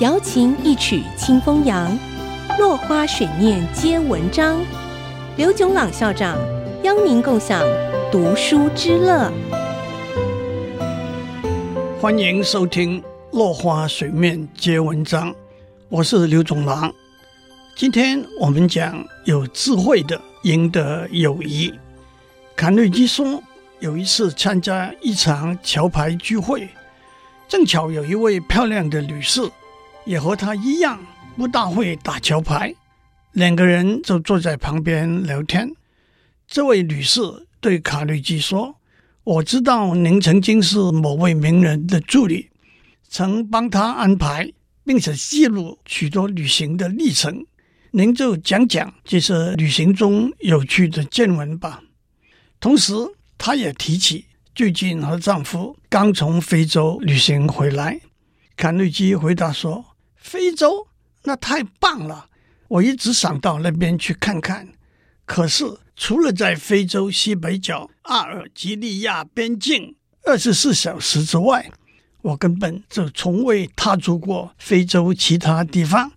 瑶琴一曲清风扬，落花水面皆文章。刘炯朗校长邀您共享读书之乐。欢迎收听《落花水面皆文章》，我是刘炯朗。今天我们讲有智慧的赢得友谊。卡内基说，有一次参加一场桥牌聚会，正巧有一位漂亮的女士，也和他一样不大会打桥牌，两个人就坐在旁边聊天。这位女士对卡内基说：“我知道您曾经是某位名人的助理，曾帮他安排并且记录许多旅行的历程。您就讲讲这些旅行中有趣的见闻吧。”同时，她也提起最近和丈夫刚从非洲旅行回来。卡内基回答说：“非洲那太棒了，我一直想到那边去看看。可是除了在非洲西北角阿尔及利亚边境二十四小时之外，我根本就从未踏足过非洲其他地方。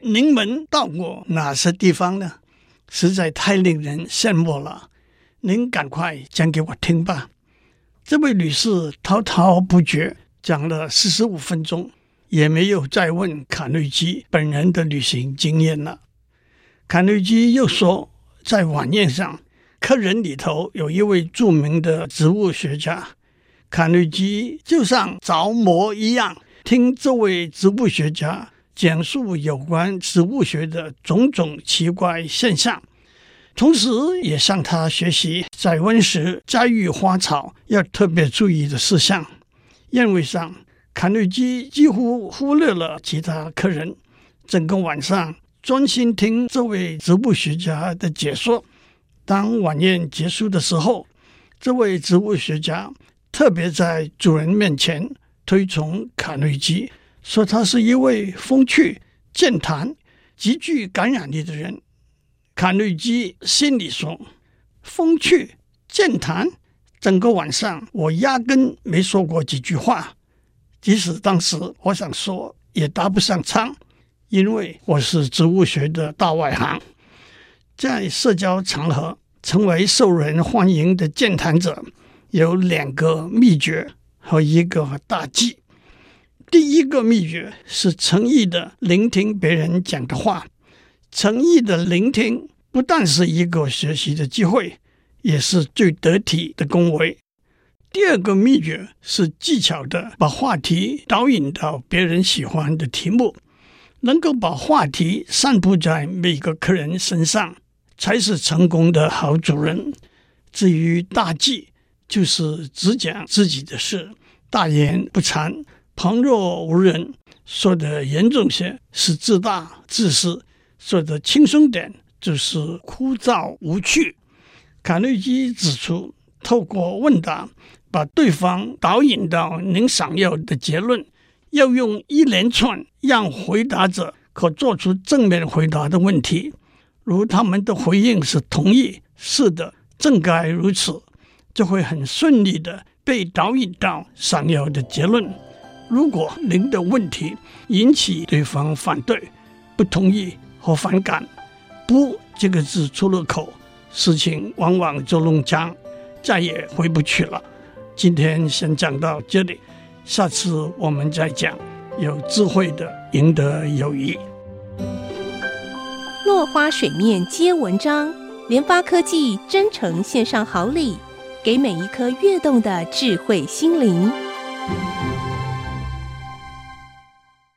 您们到过哪些地方呢？实在太令人羡慕了。”您赶快讲给我听吧。这位女士滔滔不绝讲了四十五分钟，也没有再问卡内基本人的旅行经验了。卡内基又说，在晚宴上，客人里头有一位著名的植物学家，卡内基就像着魔一样，听这位植物学家讲述有关植物学的种种奇怪现象。同时，也向他学习在温室栽育花草要特别注意的事项。宴会上，卡内基几乎忽略了其他客人，整个晚上专心听这位植物学家的解说。当晚宴结束的时候，这位植物学家特别在主人面前推崇卡内基，说他是一位风趣、健谈、极具感染力的人。卡内基心里说：“风趣健谈，整个晚上我压根没说过几句话。即使当时我想说，也答不上腔，因为我是植物学的大外行。在社交场合成为受人欢迎的健谈者，有两个秘诀和一个大忌。第一个秘诀是诚意的聆听别人讲的话。”诚意的聆听不但是一个学习的机会，也是最得体的恭维。第二个秘诀是技巧的把话题导引到别人喜欢的题目，能够把话题散布在每个客人身上，才是成功的好主人。至于大忌，就是只讲自己的事，大言不惭，旁若无人。说得严重些，是自大自私。说的轻松点，就是枯燥无趣。卡内基指出，透过问答把对方导引到您想要的结论，要用一连串让回答者可做出正面回答的问题，如他们的回应是同意，是的，正该如此，就会很顺利的被导引到想要的结论。如果您的问题引起对方反对、不同意，和反感，不这个字出了口，事情往往就弄僵，再也回不去了。今天先讲到这里，下次我们再讲有智慧的赢得友谊。落花水面皆文章，联发科技真诚献上好礼，给每一颗跃动的智慧心灵。